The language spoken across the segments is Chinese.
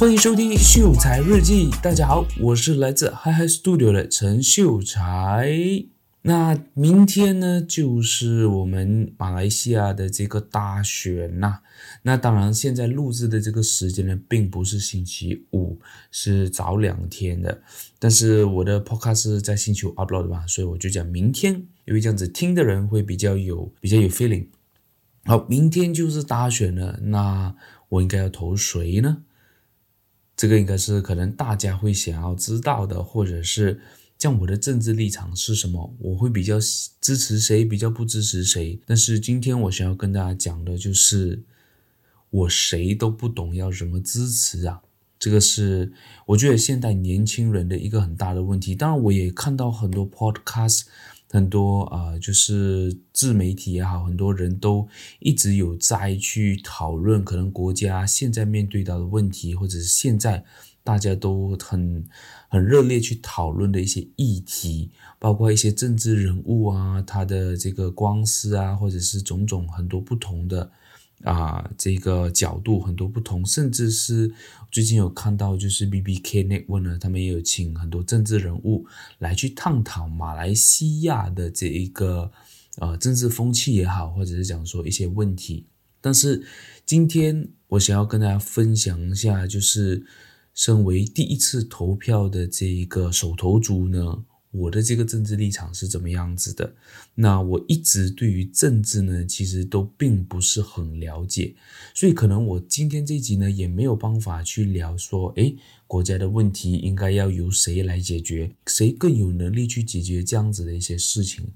欢迎收听秀才日记。大家好，我是来自 Hyhy Studio 的陈秀才。那明天呢，就是我们马来西亚的这个大选呐。那当然，现在录制的这个时间呢，并不是星期五，是早两天的。但是我的 Podcast 在星期五 upload 的吧，所以我就讲明天，因为这样子听的人会比较有比较有 feeling。好，明天就是大选了，那我应该要投谁呢？这个应该是可能大家会想要知道的，或者是像我的政治立场是什么，我会比较支持谁，比较不支持谁。但是今天我想要跟大家讲的就是，我谁都不懂，要怎么支持啊？这个是我觉得现代年轻人的一个很大的问题。当然，我也看到很多 podcast。很多啊、就是自媒体也好，很多人都一直有在去讨论，可能国家现在面对到的问题，或者是现在大家都很很热烈去讨论的一些议题，包括一些政治人物啊，他的这个官司啊，或者是种种很多不同的。啊，这个角度很多不同，甚至是最近有看到，就是 BBK Network 呢，他们也有请很多政治人物来去探讨马来西亚的这一个呃政治风气也好，或者是讲说一些问题。但是今天我想要跟大家分享一下，就是身为第一次投票的这一个手投族呢。我的这个政治立场是怎么样子的？那我一直对于政治呢，其实都并不是很了解，所以可能我今天这集呢，也没有办法去聊说，诶，国家的问题应该要由谁来解决，谁更有能力去解决这样子的一些事情。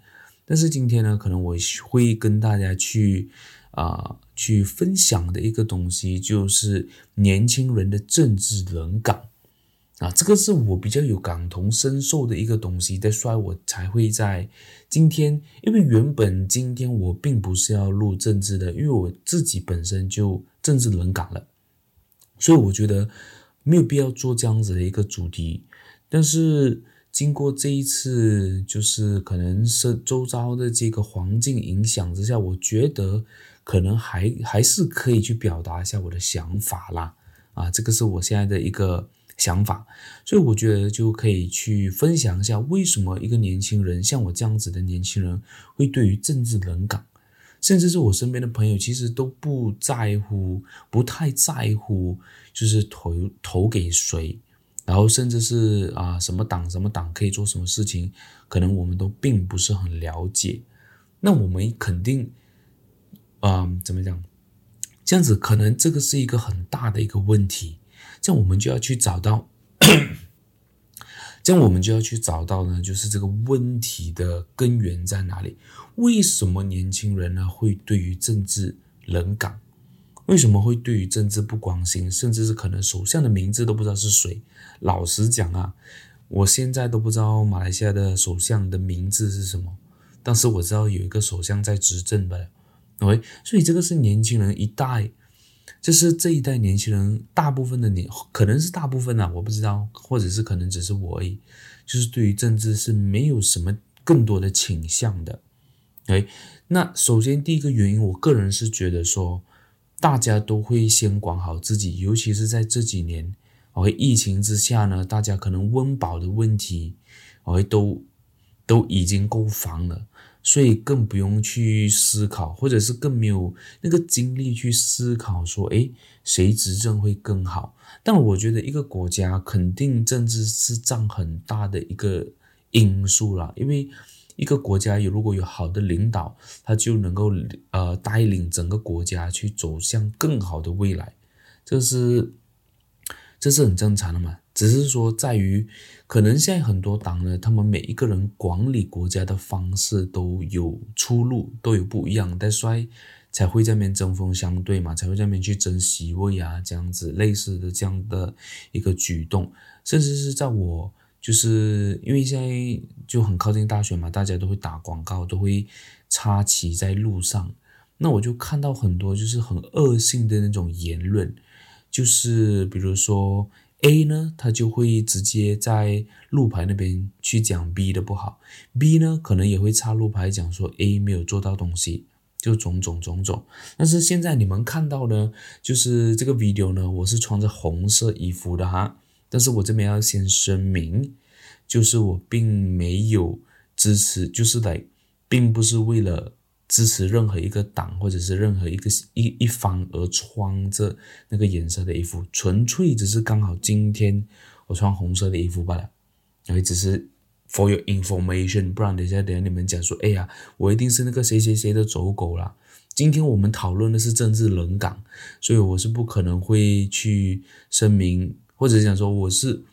但是今天呢，可能我会跟大家去啊、去分享的一个东西，就是年轻人的政治冷感。啊，这个是我比较有感同身受的一个东西，所以我才会在今天，因为原本今天我并不是要录政治的，因为我自己本身就政治冷感了，所以我觉得没有必要做这样子的一个主题。但是经过这一次，就是可能是周遭的这个环境影响之下，我觉得可能还还是可以去表达一下我的想法啦。啊，这个是我现在的一个。想法，所以我觉得就可以去分享一下，为什么一个年轻人像我这样子的年轻人会对于政治冷感，甚至是我身边的朋友其实都不在乎，不太在乎，就是投投给谁，然后甚至是啊什么党什么党可以做什么事情，可能我们都并不是很了解。那我们肯定，啊怎么讲，这样子可能这个是一个很大的一个问题。这样我们就要去找到，这样我们就要去找到呢，就是这个问题的根源在哪里？为什么年轻人呢会对于政治冷感？为什么会对于政治不关心？甚至是可能首相的名字都不知道是谁？老实讲啊，我现在都不知道马来西亚的首相的名字是什么，但是我知道有一个首相在执政的，OK，所以这个是年轻人一代。就是这一代年轻人，大部分的年可能是大部分啊，我不知道，或者是可能只是我而已。就是对于政治是没有什么更多的倾向的。哎，那首先第一个原因，我个人是觉得说，大家都会先管好自己，尤其是在这几年，哦，疫情之下呢，大家可能温饱的问题，哦，都都已经够烦了。所以更不用去思考，或者是更没有那个精力去思考说，诶，谁执政会更好？但我觉得一个国家肯定政治是占很大的一个因素啦，因为一个国家有如果有好的领导，他就能够呃带领整个国家去走向更好的未来，这是这是很正常的嘛。只是说，在于可能现在很多党呢，他们每一个人管理国家的方式都有出路，都有不一样，但所以才会在那边针锋相对嘛，才会在那边去争席位啊，这样子类似的这样的一个举动，甚至是在我就是因为现在就很靠近大选嘛，大家都会打广告，都会插旗在路上，那我就看到很多就是很恶性的那种言论，就是比如说。A 呢，他就会直接在路牌那边去讲 B 的不好，B 呢可能也会插路牌讲说 A 没有做到东西，就种种种种。但是现在你们看到呢，就是这个 video 呢，我是穿着红色衣服的哈。但是我这边要先声明，就是我并没有支持，就是来，并不是为了支持任何一个党或者是任何一个一一方而穿着那个颜色的衣服，纯粹只是刚好今天我穿红色的衣服罢了，因为只是 for your information，不然等一下等下你们讲说，哎呀，我一定是那个谁谁谁的走狗啦。今天我们讨论的是政治冷感，所以我是不可能会去声明。或者是讲说我是，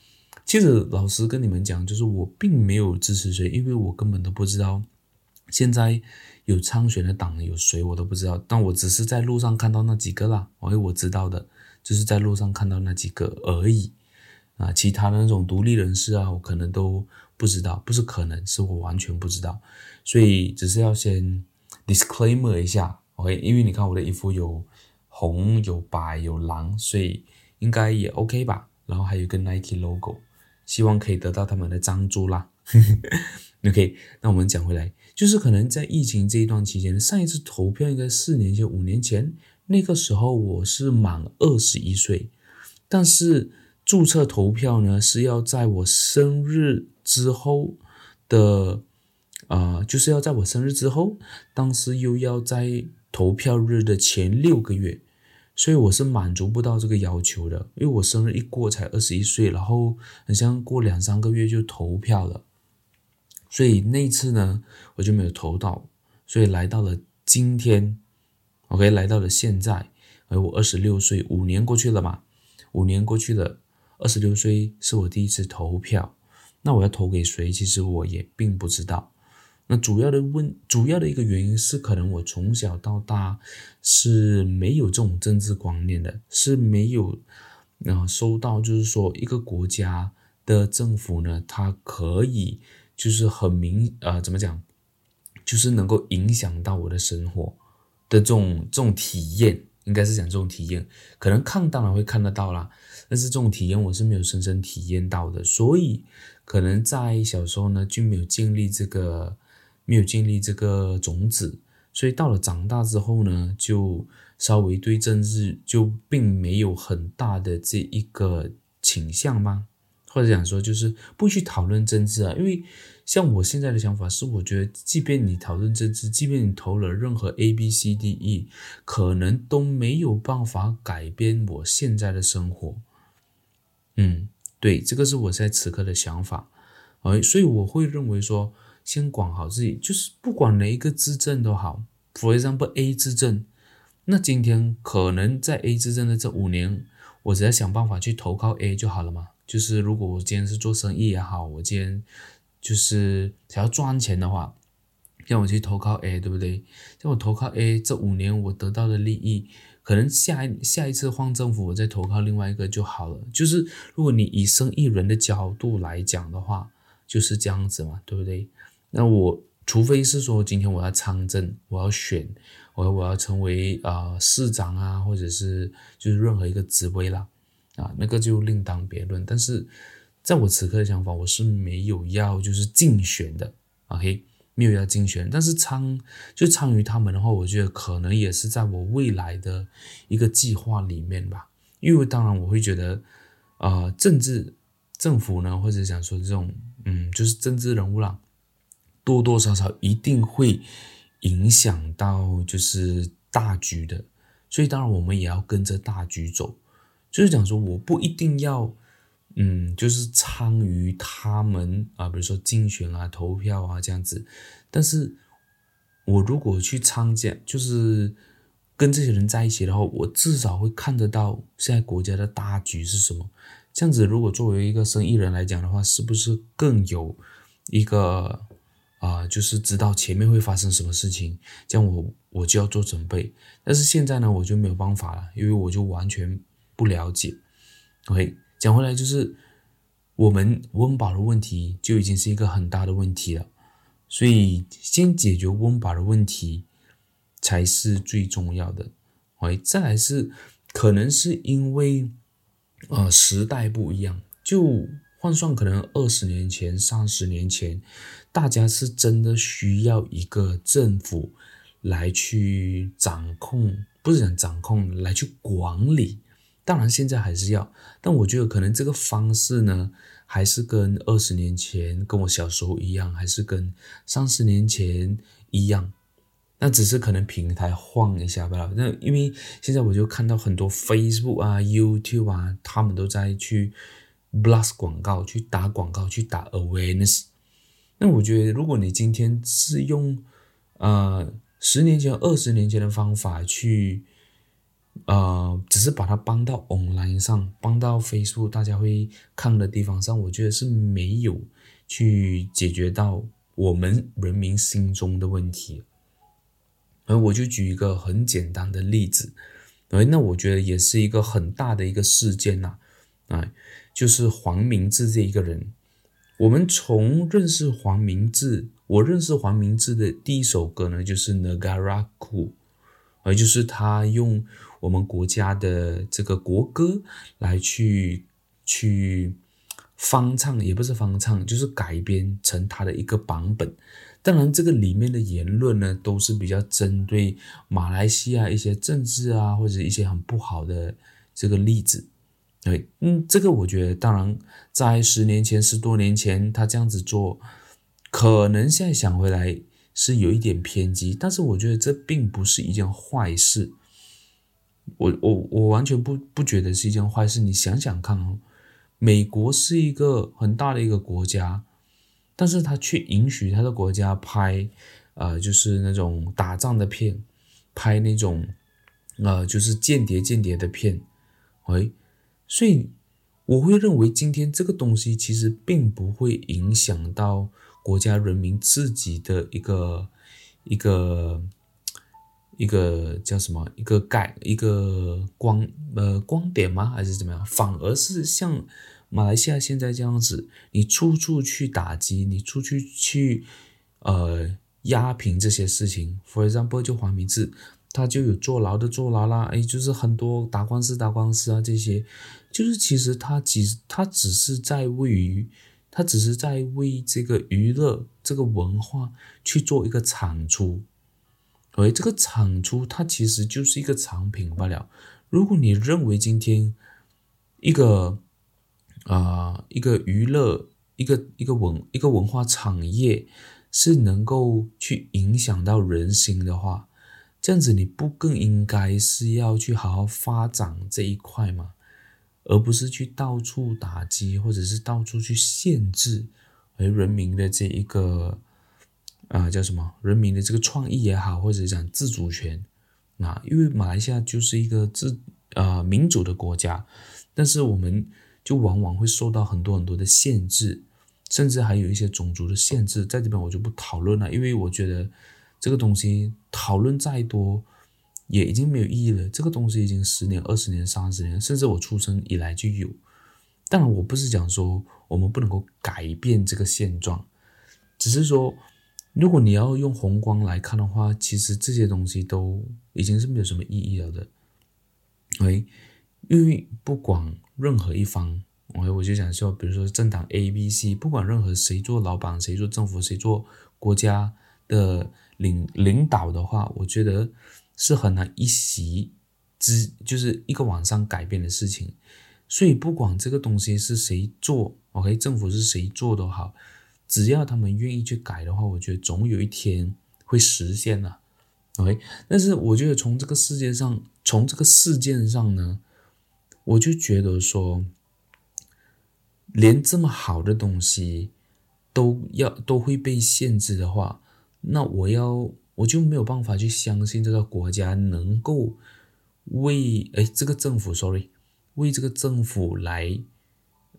其实老实跟你们讲，就是我并没有支持谁，因为我根本都不知道现在有参选的党有谁，我都不知道。但我只是在路上看到那几个啦，因为我知道的，就是在路上看到那几个而已啊。其他的那种独立人士啊，我可能都不知道，不是可能，是我完全不知道。所以只是要先 disclaimer 一下，OK？因为你看我的衣服有红、有白、有蓝，所以应该也 OK 吧。然后还有一个 Nike logo，希望可以得到他们的赞助啦。OK，那我们讲回来，就是可能在疫情这一段期间，上一次投票应该四年前、五年前，那个时候我是满二十一岁，但是注册投票呢是要在我生日之后的，啊、呃，就是要在我生日之后，当时又要在投票日的前六个月。所以我是满足不到这个要求的，因为我生日一过才二十一岁，然后好像过两三个月就投票了，所以那次呢我就没有投到，所以来到了今天，OK，来到了现在，而我二十六岁，五年过去了嘛，五年过去了，二十六岁是我第一次投票，那我要投给谁？其实我也并不知道。那主要的问，主要的一个原因是，可能我从小到大是没有这种政治观念的，是没有，呃，收到就是说一个国家的政府呢，它可以就是很明，呃，怎么讲，就是能够影响到我的生活的这种这种体验，应该是讲这种体验，可能看当然会看得到啦，但是这种体验我是没有深深体验到的，所以可能在小时候呢就没有建立这个。没有建立这个种子，所以到了长大之后呢，就稍微对政治就并没有很大的这一个倾向吗？或者讲说，就是不去讨论政治啊，因为像我现在的想法是，我觉得即便你讨论政治，即便你投了任何 A、B、C、D、E，可能都没有办法改变我现在的生活。嗯，对，这个是我在此刻的想法，而所以我会认为说。先管好自己，就是不管哪一个执政都好。For example, A 执政，那今天可能在 A 执政的这五年，我只要想办法去投靠 A 就好了嘛。就是如果我今天是做生意也好，我今天就是想要赚钱的话，让我去投靠 A，对不对？让我投靠 A，这五年我得到的利益，可能下一下一次换政府，我再投靠另外一个就好了。就是如果你以生意人的角度来讲的话，就是这样子嘛，对不对？那我除非是说今天我要参政，我要选，我我要成为啊、呃、市长啊，或者是就是任何一个职位啦，啊，那个就另当别论。但是在我此刻的想法，我是没有要就是竞选的，OK，没有要竞选。但是参就参与他们的话，我觉得可能也是在我未来的一个计划里面吧。因为当然我会觉得，呃，政治政府呢，或者想说这种嗯，就是政治人物啦。多多少少一定会影响到就是大局的，所以当然我们也要跟着大局走。就是讲说，我不一定要，嗯，就是参与他们啊，比如说竞选啊、投票啊这样子。但是，我如果去参加，就是跟这些人在一起的话，我至少会看得到现在国家的大局是什么。这样子，如果作为一个生意人来讲的话，是不是更有一个？啊、就是知道前面会发生什么事情，这样我我就要做准备。但是现在呢，我就没有办法了，因为我就完全不了解。OK，讲回来就是我们温饱的问题就已经是一个很大的问题了，所以先解决温饱的问题才是最重要的。OK，再来是可能是因为呃时代不一样，就。换算可能二十年前、三十年前，大家是真的需要一个政府来去掌控，不是讲掌控，来去管理。当然现在还是要，但我觉得可能这个方式呢，还是跟二十年前跟我小时候一样，还是跟三十年前一样。那只是可能平台换一下吧。那因为现在我就看到很多 Facebook 啊、YouTube 啊，他们都在去 blast 广告，去打广告，去打 awareness。那我觉得，如果你今天是用呃十年前、二十年前的方法去，呃，只是把它搬到 online 上，搬到 Facebook 大家会看的地方上，我觉得是没有去解决到我们人民心中的问题。而我就举一个很简单的例子，哎，那我觉得也是一个很大的一个事件呐，啊，就是黄明志这一个人。我们从认识黄明志，我认识黄明志的第一首歌呢，就是《Negaraku》，而就是他用我们国家的这个国歌来去去翻唱，也不是翻唱，就是改编成他的一个版本。当然，这个里面的言论呢，都是比较针对马来西亚一些政治啊，或者一些很不好的这个例子。对，嗯，这个我觉得，当然，在十年前、十多年前，他这样子做，可能现在想回来是有一点偏激，但是我觉得这并不是一件坏事。我我我完全不不觉得是一件坏事。你想想看哦，美国是一个很大的一个国家。但是他却允许他的国家拍，呃，就是那种打仗的片，拍那种，呃，就是间谍间谍的片，喂，所以我会认为今天这个东西其实并不会影响到国家人民自己的一个一个一个叫什么一个概一个光呃光点吗？还是怎么样？反而是像。马来西亚现在这样子，你处处去打击，你出去去呃压平这些事情。For example，就黄明志，他就有坐牢的坐牢啦，哎，就是很多打官司打官司啊，这些就是其实他其实他只是在为于他只是在为这个娱乐这个文化去做一个产出，而这个产出它其实就是一个产品罢了。如果你认为今天一个啊、一个娱乐，一个一个文一个文化产业是能够去影响到人心的话，这样子你不更应该是要去好好发展这一块吗？而不是去到处打击，或者是到处去限制，而人民的这一个啊、叫什么？人民的这个创意也好，或者讲自主权。那因为马来西亚就是一个自啊、呃、民主的国家，但是我们。就往往会受到很多很多的限制，甚至还有一些种族的限制，在这边我就不讨论了，因为我觉得这个东西讨论再多也已经没有意义了。这个东西已经十年、二十年、三十年，甚至我出生以来就有。当然，我不是讲说我们不能够改变这个现状，只是说，如果你要用宏观来看的话，其实这些东西都已经是没有什么意义了的。哎，因为不管。任何一方，我我就想说，比如说政党 A、B、C，不管任何谁做老板，谁做政府，谁做国家的领领导的话，我觉得是很难一席之，就是一个晚上改变的事情。所以不管这个东西是谁做，OK，政府是谁做都好，只要他们愿意去改的话，我觉得总有一天会实现的，OK。但是我觉得从这个世界上，从这个事件上呢。我就觉得说，连这么好的东西都要都会被限制的话，那我要我就没有办法去相信这个国家能够为哎这个政府，sorry，为这个政府来，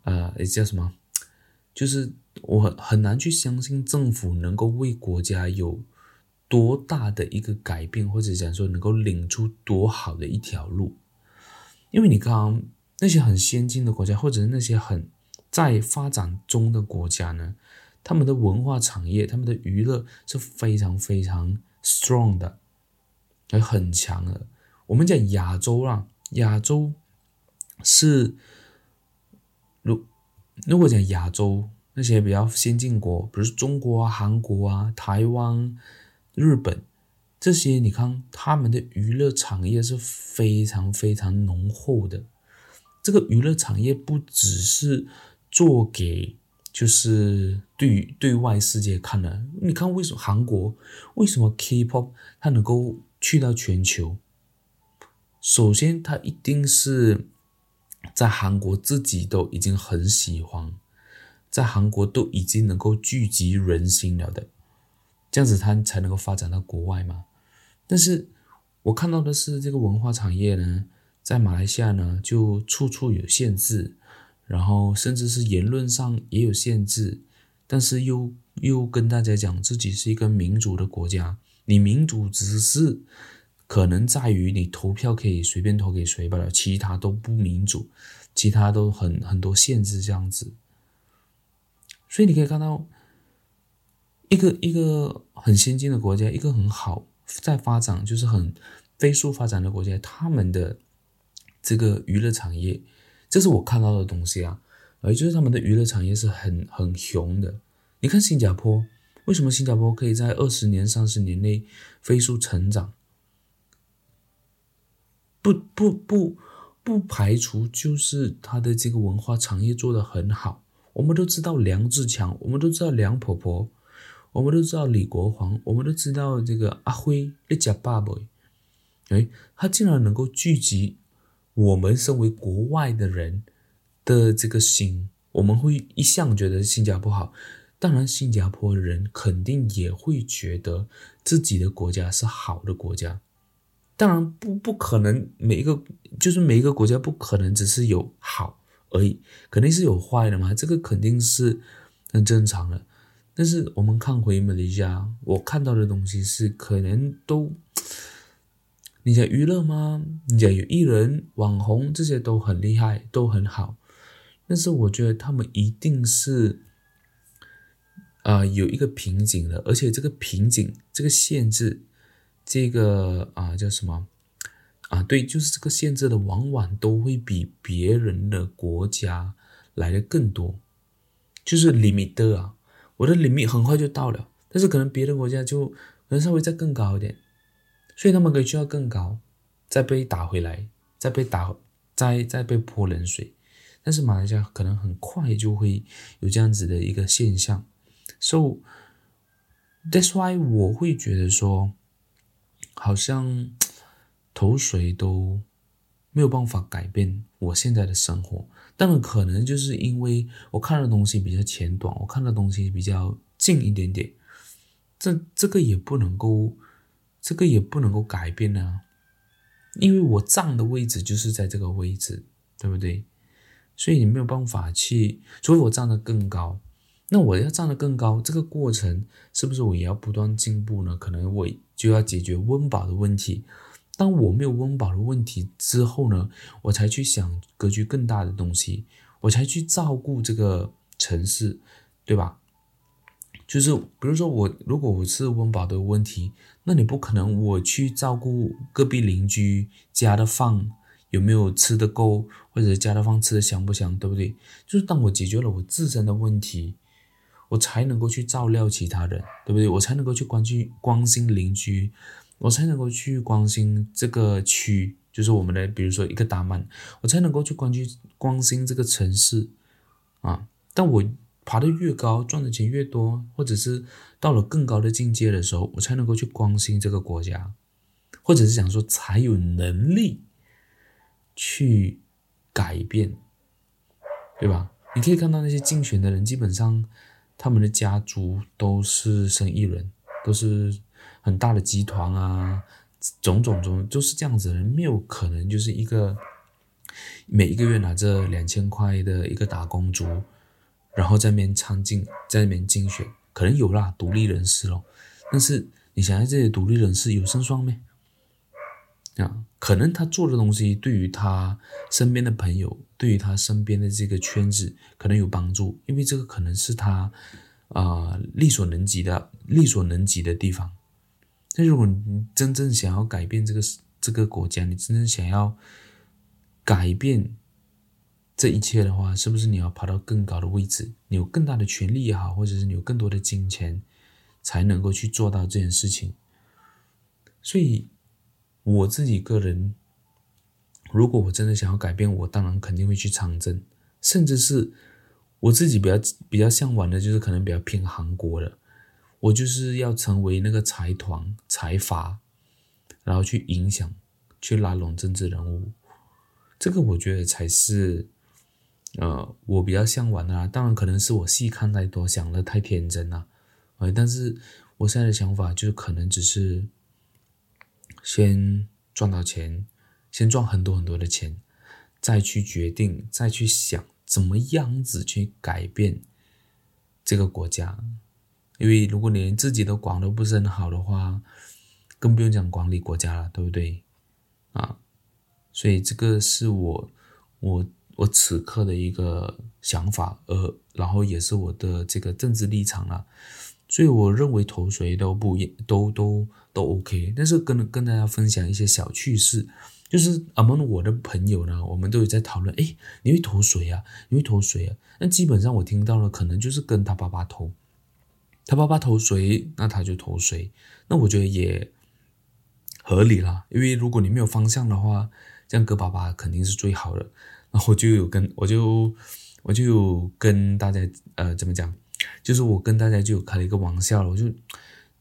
呃，叫什么？就是我很难去相信政府能够为国家有多大的一个改变，或者讲说能够领出多好的一条路。因为你看那些很先进的国家，或者是那些很在发展中的国家呢，他们的文化产业、他们的娱乐是非常非常 strong 的，还很强的。我们讲亚洲啦，亚洲是如果讲亚洲那些比较先进国，比如中国啊、韩国啊、台湾、日本这些你看他们的娱乐产业是非常非常浓厚的。这个娱乐产业不只是做给就是对对外世界看的。你看为什么韩国为什么 K-pop 它能够去到全球？首先，它一定是在韩国自己都已经很喜欢，在韩国都已经能够聚集人心了的，这样子它才能够发展到国外嘛。但是我看到的是这个文化产业呢，在马来西亚呢就处处有限制，然后甚至是言论上也有限制，但是又又跟大家讲自己是一个民主的国家，你民主只是。可能在于你投票可以随便投给谁罢了，其他都不民主，其他都很很多限制这样子。所以你可以看到，一个一个很先进的国家，一个很好在发展，就是很飞速发展的国家，他们的这个娱乐产业，这是我看到的东西啊，也就是他们的娱乐产业是很很雄的。你看新加坡，为什么新加坡可以在二十年、三十年内飞速成长？不不不不排除，就是他的这个文化产业做得很好。我们都知道梁志强，我们都知道梁婆婆，我们都知道李国煌，我们都知道这个阿辉那家爸爸。哎，他竟然能够聚集我们身为国外的人的这个心，我们会一向觉得新加坡好，当然新加坡人肯定也会觉得自己的国家是好的国家。当然不不可能，每一个就是每一个国家不可能只是有好而已，肯定是有坏的嘛，这个肯定是很正常的。但是我们看回马来西亚，我看到的东西是可能都，你讲娱乐吗？你讲有艺人、网红这些都很厉害，都很好，但是我觉得他们一定是啊、有一个瓶颈的，而且这个瓶颈这个限制。这个啊叫什么啊？对，就是这个限制的，往往都会比别人的国家来的更多，就是 limit 啊。我的 limit 很快就到了，但是可能别的国家就可能稍微再更高一点，所以他们可以去到更高，再被打回来，再被打，再再被泼冷水。但是马来西亚可能很快就会有这样子的一个现象，so that's why 我会觉得说。好像头水都没有办法改变我现在的生活，当然可能就是因为我看的东西比较浅短，我看的东西比较近一点点，这这个也不能够，这个也不能够改变啊，因为我站的位置就是在这个位置，对不对？所以你没有办法去，除非我站得更高。那我要站得更高，这个过程是不是我也要不断进步呢？可能我就要解决温饱的问题。当我没有温饱的问题之后呢，我才去想格局更大的东西，我才去照顾这个城市，对吧？就是比如说我如果我是温饱的问题，那你不可能我去照顾隔壁邻居家的饭有没有吃得够，或者家的饭吃得香不香，对不对？就是当我解决了我自身的问题。我才能够去照料其他人，对不对？我才能够去关心关心邻居，我才能够去关心这个区，就是我们的，比如说一个达曼，我才能够去关心关心这个城市啊。但我爬得越高，赚的钱越多，或者是到了更高的境界的时候，我才能够去关心这个国家，或者是想说才有能力去改变，对吧？你可以看到那些竞选的人，基本上。他们的家族都是生意人，都是很大的集团啊，种种种就是这样子的，没有可能就是一个每一个月拿着两千块的一个打工族，然后在那边参竞，在那边竞选，可能有啦，独立人士咯，但是你想想这些独立人士有胜算没？啊，可能他做的东西对于他身边的朋友，对于他身边的这个圈子可能有帮助，因为这个可能是他啊、力所能及的力所能及的地方。但如果你真正想要改变这个这个国家，你真正想要改变这一切的话，是不是你要爬到更高的位置，你有更大的权力也好，或者是你有更多的金钱，才能够去做到这件事情？所以我自己个人，如果我真的想要改变，我当然肯定会去长征，甚至是我自己比较比较向往的，就是可能比较偏韩国的，我就是要成为那个财团财阀，然后去影响，去拉拢政治人物，这个我觉得才是。呃，我比较向往的啊，当然可能是我细看太多，想得太天真了，呃，但是我现在的想法就是可能只是先赚到钱，先赚很多很多的钱，再去决定，再去想怎么样子去改变这个国家。因为如果你连自己都管都不是很好的话，更不用讲管理国家了，对不对？啊，所以这个是我我。我此刻的一个想法，呃，然后也是我的这个政治立场了，所以我认为投谁都不也都都都 OK。但是跟跟大家分享一些小趣事，就是 among 我的朋友呢，我们都有在讨论，诶，你会投谁啊？你会投谁啊？那基本上我听到了，可能就是跟他爸爸投，他爸爸投谁，那他就投谁。那我觉得也合理啦，因为如果你没有方向的话，这样跟爸爸肯定是最好的。然后我就有跟我就我就跟大家呃怎么讲，就是我跟大家就开了一个玩笑了，我就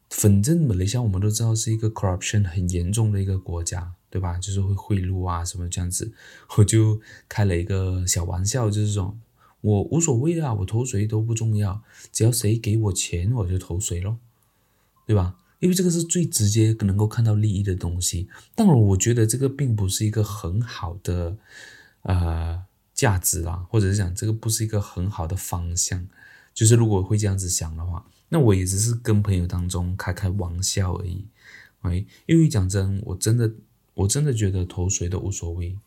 反正马来西亚我们都知道是一个 corruption 很严重的一个国家，对吧？就是会贿赂啊什么这样子，我就开了一个小玩笑，就是说我无所谓啊，我投谁都不重要，只要谁给我钱我就投谁咯，对吧？因为这个是最直接能够看到利益的东西。当然，我觉得这个并不是一个很好的。呃，价值啦，或者是讲这个不是一个很好的方向，就是如果会这样子想的话，那我也只是跟朋友当中开开玩笑而已。哎，因为讲真，我真的我真的觉得投谁都无所谓。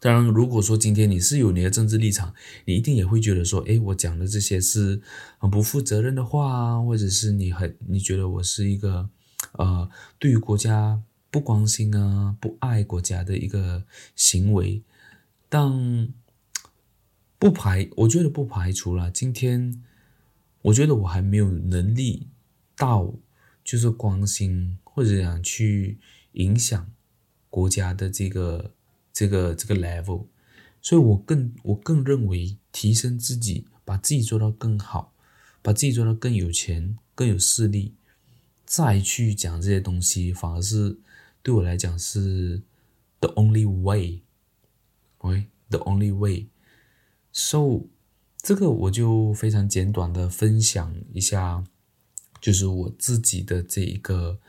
当然，如果说今天你是有你的政治立场，你一定也会觉得说，哎，我讲的这些是很不负责任的话啊，或者是你很你觉得我是一个呃，对于国家不关心啊、不爱国家的一个行为。但不排，我觉得不排除了。今天，我觉得我还没有能力到，就是关心或者想去影响国家的这个这个这个 level，所以我更我更认为提升自己，把自己做到更好，把自己做到更有钱、更有势力，再去讲这些东西，反而是对我来讲是 the only way。喂，the only way，so 这个我就非常简短的分享一下，就是我自己的这一个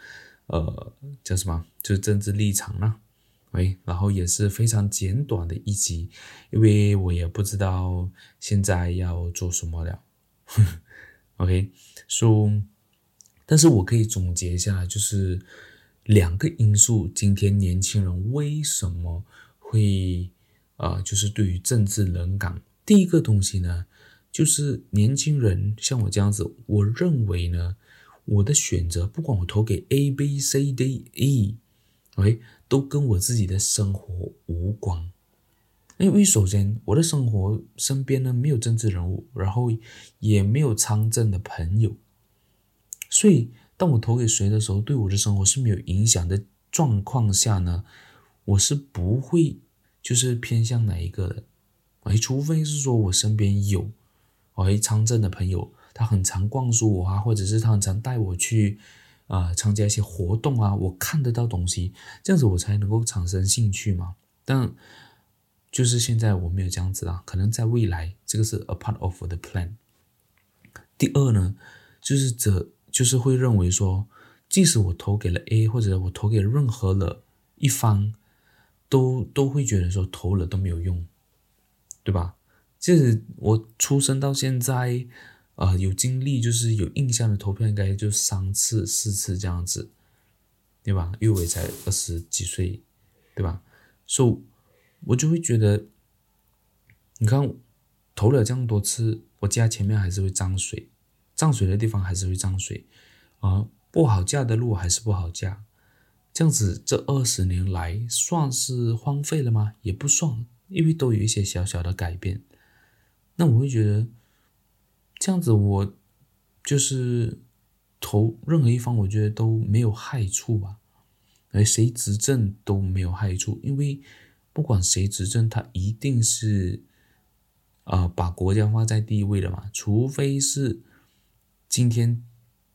呃叫什么，就是政治立场啦。喂，然后也是非常简短的一集，因为我也不知道现在要做什么了。OK，so，但是我可以总结一下，就是两个因素，今天年轻人为什么会。啊、呃，就是对于政治冷感，第一个东西呢，就是年轻人像我这样子，我认为呢，我的选择不管我投给 A、B、C、D、E，哎都跟我自己的生活无关。因为首先我的生活身边呢没有政治人物，然后也没有参政的朋友，所以当我投给谁的时候，对我的生活是没有影响的状况下呢，我是不会。就是偏向哪一个的，哎，除非是说我身边有，哎，参政的朋友，他很常灌输我啊，或者是他很常带我去，啊、呃，参加一些活动啊，我看得到东西，这样子我才能够产生兴趣嘛。但就是现在我没有这样子啊，可能在未来，这个是 a part of the plan。第二呢，就是这就是会认为说，即使我投给了 A，或者我投给任何的一方。都都会觉得说投了都没有用，对吧？就是我出生到现在，呃，有经历就是有印象的投票应该就三次四次这样子，对吧？因为我才二十几岁，对吧？所以，我就会觉得，你看投了这样多次，我家前面还是会涨水，涨水的地方还是会涨水，啊，不好嫁的路还是不好嫁。这样子，这二十年来算是荒废了吗？也不算，因为都有一些小小的改变。那我会觉得，这样子我就是投任何一方，我觉得都没有害处吧。而谁执政都没有害处，因为不管谁执政，他一定是呃把国家放在第一位的嘛，除非是今天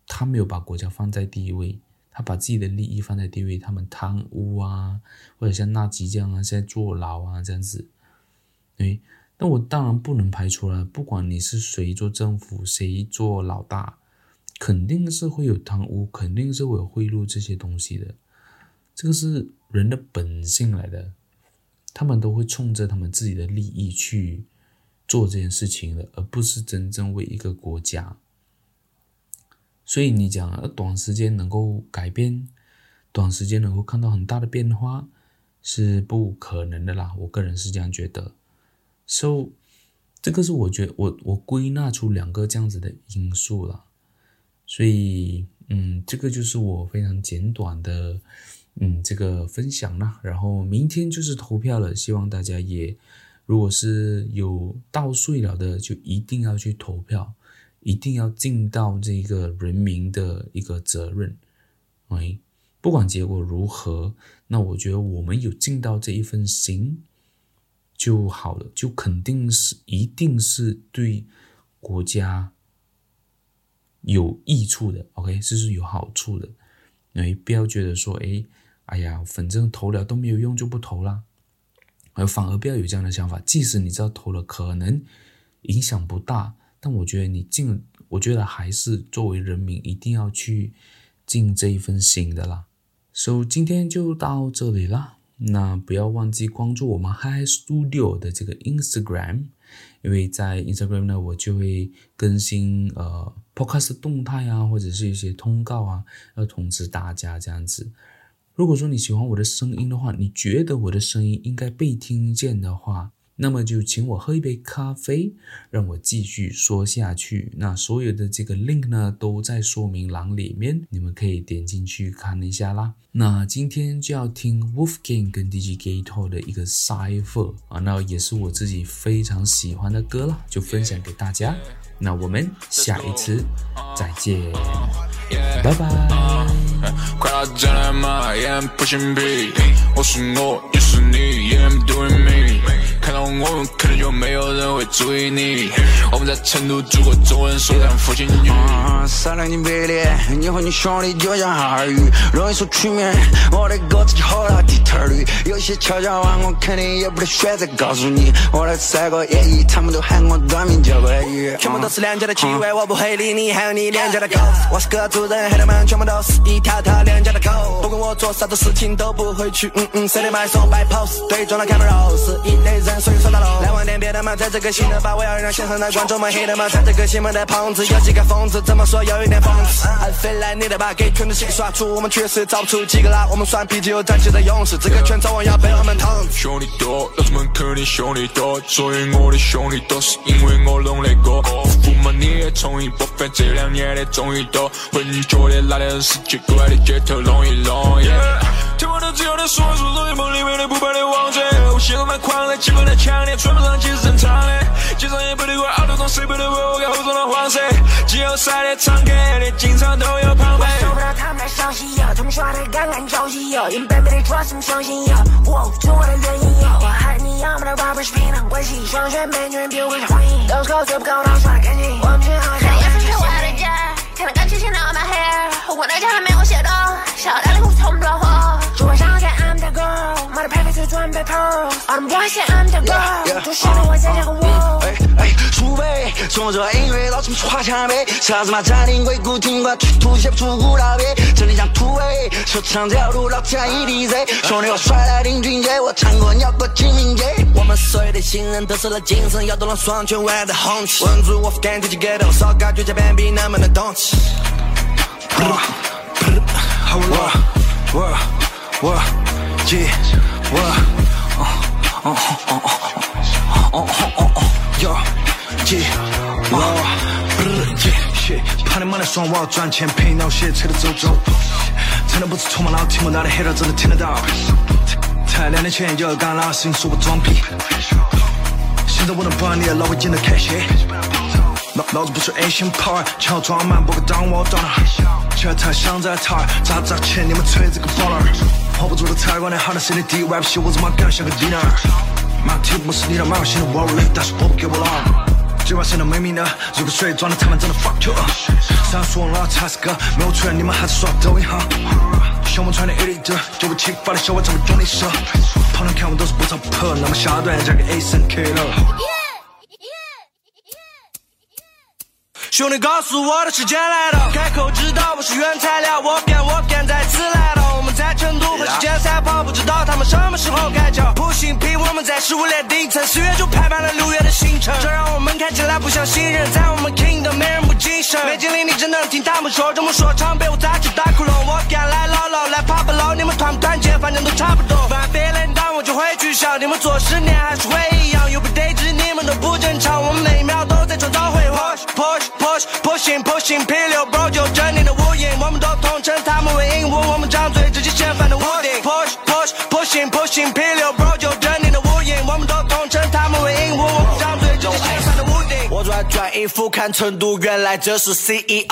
他没有把国家放在第一位，他把自己的利益放在第一位，他们贪污啊，或者像纳吉这样啊，现在坐牢啊这样子，对。那我当然不能排除了，不管你是谁做政府，谁做老大，肯定是会有贪污，肯定是会有贿赂这些东西的，这个是人的本性来的，他们都会冲着他们自己的利益去做这件事情的，而不是真正为一个国家。所以你讲短时间能够改变，短时间能够看到很大的变化，是不可能的啦，我个人是这样觉得。So，这个是我觉得我我归纳出两个这样子的因素了，所以嗯，这个就是我非常简短的嗯这个分享啦。然后明天就是投票了，希望大家也如果是有到岁了的，就一定要去投票，一定要尽到这个人民的一个责任。哎，不管结果如何，那我觉得我们有尽到这一份心。就好了，就肯定是，一定是对国家有益处的，OK，这是有好处的。哎，不要觉得说，哎，哎呀，反正投了都没有用，就不投啦。而反而不要有这样的想法，即使你知道投了可能影响不大，但我觉得你尽，我觉得还是作为人民一定要去尽这一份心的啦。所以今天就到这里了。那不要忘记关注我们 Hi Studio 的这个 Instagram，因为在 Instagram 呢，我就会更新呃 Podcast 动态啊，或者是一些通告啊，要通知大家这样子。如果说你喜欢我的声音的话，你觉得我的声音应该被听见的话，那么就请我喝一杯咖啡，让我继续说下去。那所有的这个 link 呢，都在说明栏里面，你们可以点进去看一下啦。那今天就要听 Wolfgang 跟 DJ Gator 的一个 Cypher 啊，那也是我自己非常喜欢的歌啦，就分享给大家。那我们下一次再见，拜拜。快乐再来嘛，也不嫌弃。我是我，也是你，也 doing me。看到我们，可能就没有人会注意你。我们在成都住过中文，说唱父亲女。善良的美丽，你和你兄弟就像哈儿鱼，容易受曲面。我的歌词就吼到底特律，有些悄悄话我肯定也不得选择告诉你。我的三个演绎，他们都喊我短命叫关羽。全部都是两家的气味，我不会理你，还有你两家的狗。我是个主人，黑他们全部都是一条条两家的狗。不管我做啥子事情都不会去，嗯嗯，谁的买手摆 pose，对装了 camera 是一类人，所以说大佬。来晚点别的嘛在这个新的吧，我要让现场的观众们黑他妈，在这个新闻的棚子有几个疯子，怎么说有一点讽刺。I feel like 你的吧，给全都洗刷出，我们确实找不出几个啦，我们算啤酒战士的勇士，这个圈早晚要被我们捅。兄弟多，老子们肯定兄弟多，所以我的兄弟多是因为我弄的歌。不瞒你也从一部分，这两年的综艺多，会你觉得哪点是奇怪的街头弄一弄？Yeah，听我的只有的说出昨天梦里面的不败的王者，我心中蛮狂的，气氛太强烈，穿不上其实正常的，街上也不得怪耳朵中谁不得为我给后中的黄色，季后赛的场客连经常都有旁白。我受不了他们的消息哟，他们耍的刚刚交戏哟，因为没得抓什么相信哟，我做我的原因哟，我和你要么的 rapper 是平等关系，想选美女人比我更受欢迎，都是靠嘴不够老耍干净，我们最好像。看得感觉像 all my hair，我那家还没有写到，小大的裤子从不落货。准备 pearl，I'm the I'm the girl，都是我在家和我。哎哎，储备，从这音乐老子们刷墙壁，啥子嘛暂停鬼谷听过，去吐写不出古道别，真的像土味，说唱这条路老子还 EDC，兄弟我帅来林俊杰，我唱过鸟过清明节。我们所有的新人得失了精神，要懂了双拳未来的红旗。稳住我 Wolfgang DJ Gator，少感觉加鞭比能不能动起？我我我我耶我哦哦哦哦哦哦哦哟耶我耶怕你们来说我赚钱，陪你脑血车的走走，真的不是臭嘛，老听不到的黑人真的听得到。才两年前就要干了，事情说我装逼。现在我能把你的老北京的开些，老老子不是 Asian power，乔装满不可当我当了。却太像在台，砸砸钱你们吹这个 hold 不住的太管你好的 CD rap 戏我怎么敢像个 dinner？马蹄不是你的蛮有心的 worry，但是我不给我浪。计划性的没名的，如果水装的他们真的 fuck you。三叔王老差死个，没有出来你们还是刷抖音哈。胸部穿的 elite，就不启发的小娃怎么用力射？旁人看我都是不操不破，那么下段交给 Ace and Killer。兄弟，告诉我的时间来了，开口知道我是原材料，我变我变再次来了。成都和时间赛跑，不知道他们什么时候开窍。不信屁，我们在食物链顶层，四月就排满了六月的行程。这让我们看起来不像新人，在我们 Kingdom 没人不谨慎。没经历你只能听他们说，这么说唱被我砸出大窟窿。我敢来唠唠，来跑不唠，你们团不团结，反正都差不多。发飞了，但我就会取消，你们做十年还是会一样，又不得知你们都不正常，我们每秒都在创造辉煌。Push push Push Pushing pushing P6 bro 就镇定的无影，我们都统称他们为影武，我们张嘴 pushin' pushing P6 bro 就镇定的无影，我们都统称他们为鹦鹉，我转转衣服看成都，原来这是 CEO。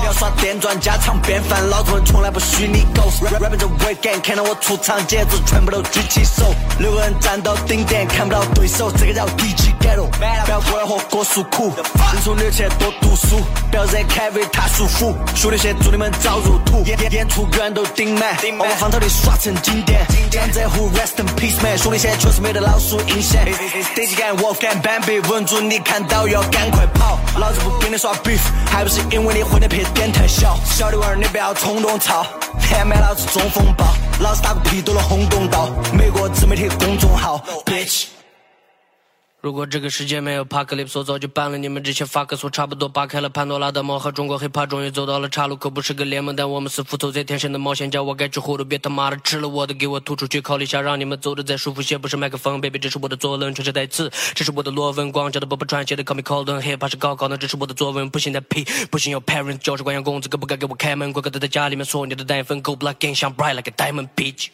你要耍电钻家常便饭，老子们从来不许你狗。Rapping 这 weekend 看到我出场，节奏全部都举起手。六个人站到顶点，看不到对手，这个叫低级。不要过来和哥诉苦，人从年前多读书，不要惹凯瑞他舒服。兄弟些，祝你们早入土，演演出全都顶满，把我方头的耍成经典。江浙沪 rest in peace man，兄弟些确实没得老鼠阴险。敌机敢我敢半壁，稳住你看到要赶快跑。老子不跟你耍 beef，还不是因为你混的屁点太小。小弟娃儿你不要冲动操，连麦老子中风暴，老子打个屁都能轰动到美国自媒体公众号，bitch。如果这个世界没有帕克利普索，早就办了你们这些法克索，差不多扒开了潘多拉的魔盒，中国 hiphop 终于走到了岔路口，不是个联盟，但我们是复仇者，天生的冒险家，我该吃葫芦，别他妈的吃了我的，给我吐出去，考虑下，让你们走的再舒服些，不是麦克风，baby，这是我的作文，全是带刺，这是我的罗文，广角的波波传写的 call me Colden，hiphop 是高考的，这是我的作文，不行的屁，不行有 parents，教师管养工资，可不该给我开门，乖乖待在家里面，说你的奶粉够不拉更像 bright like a diamond peach。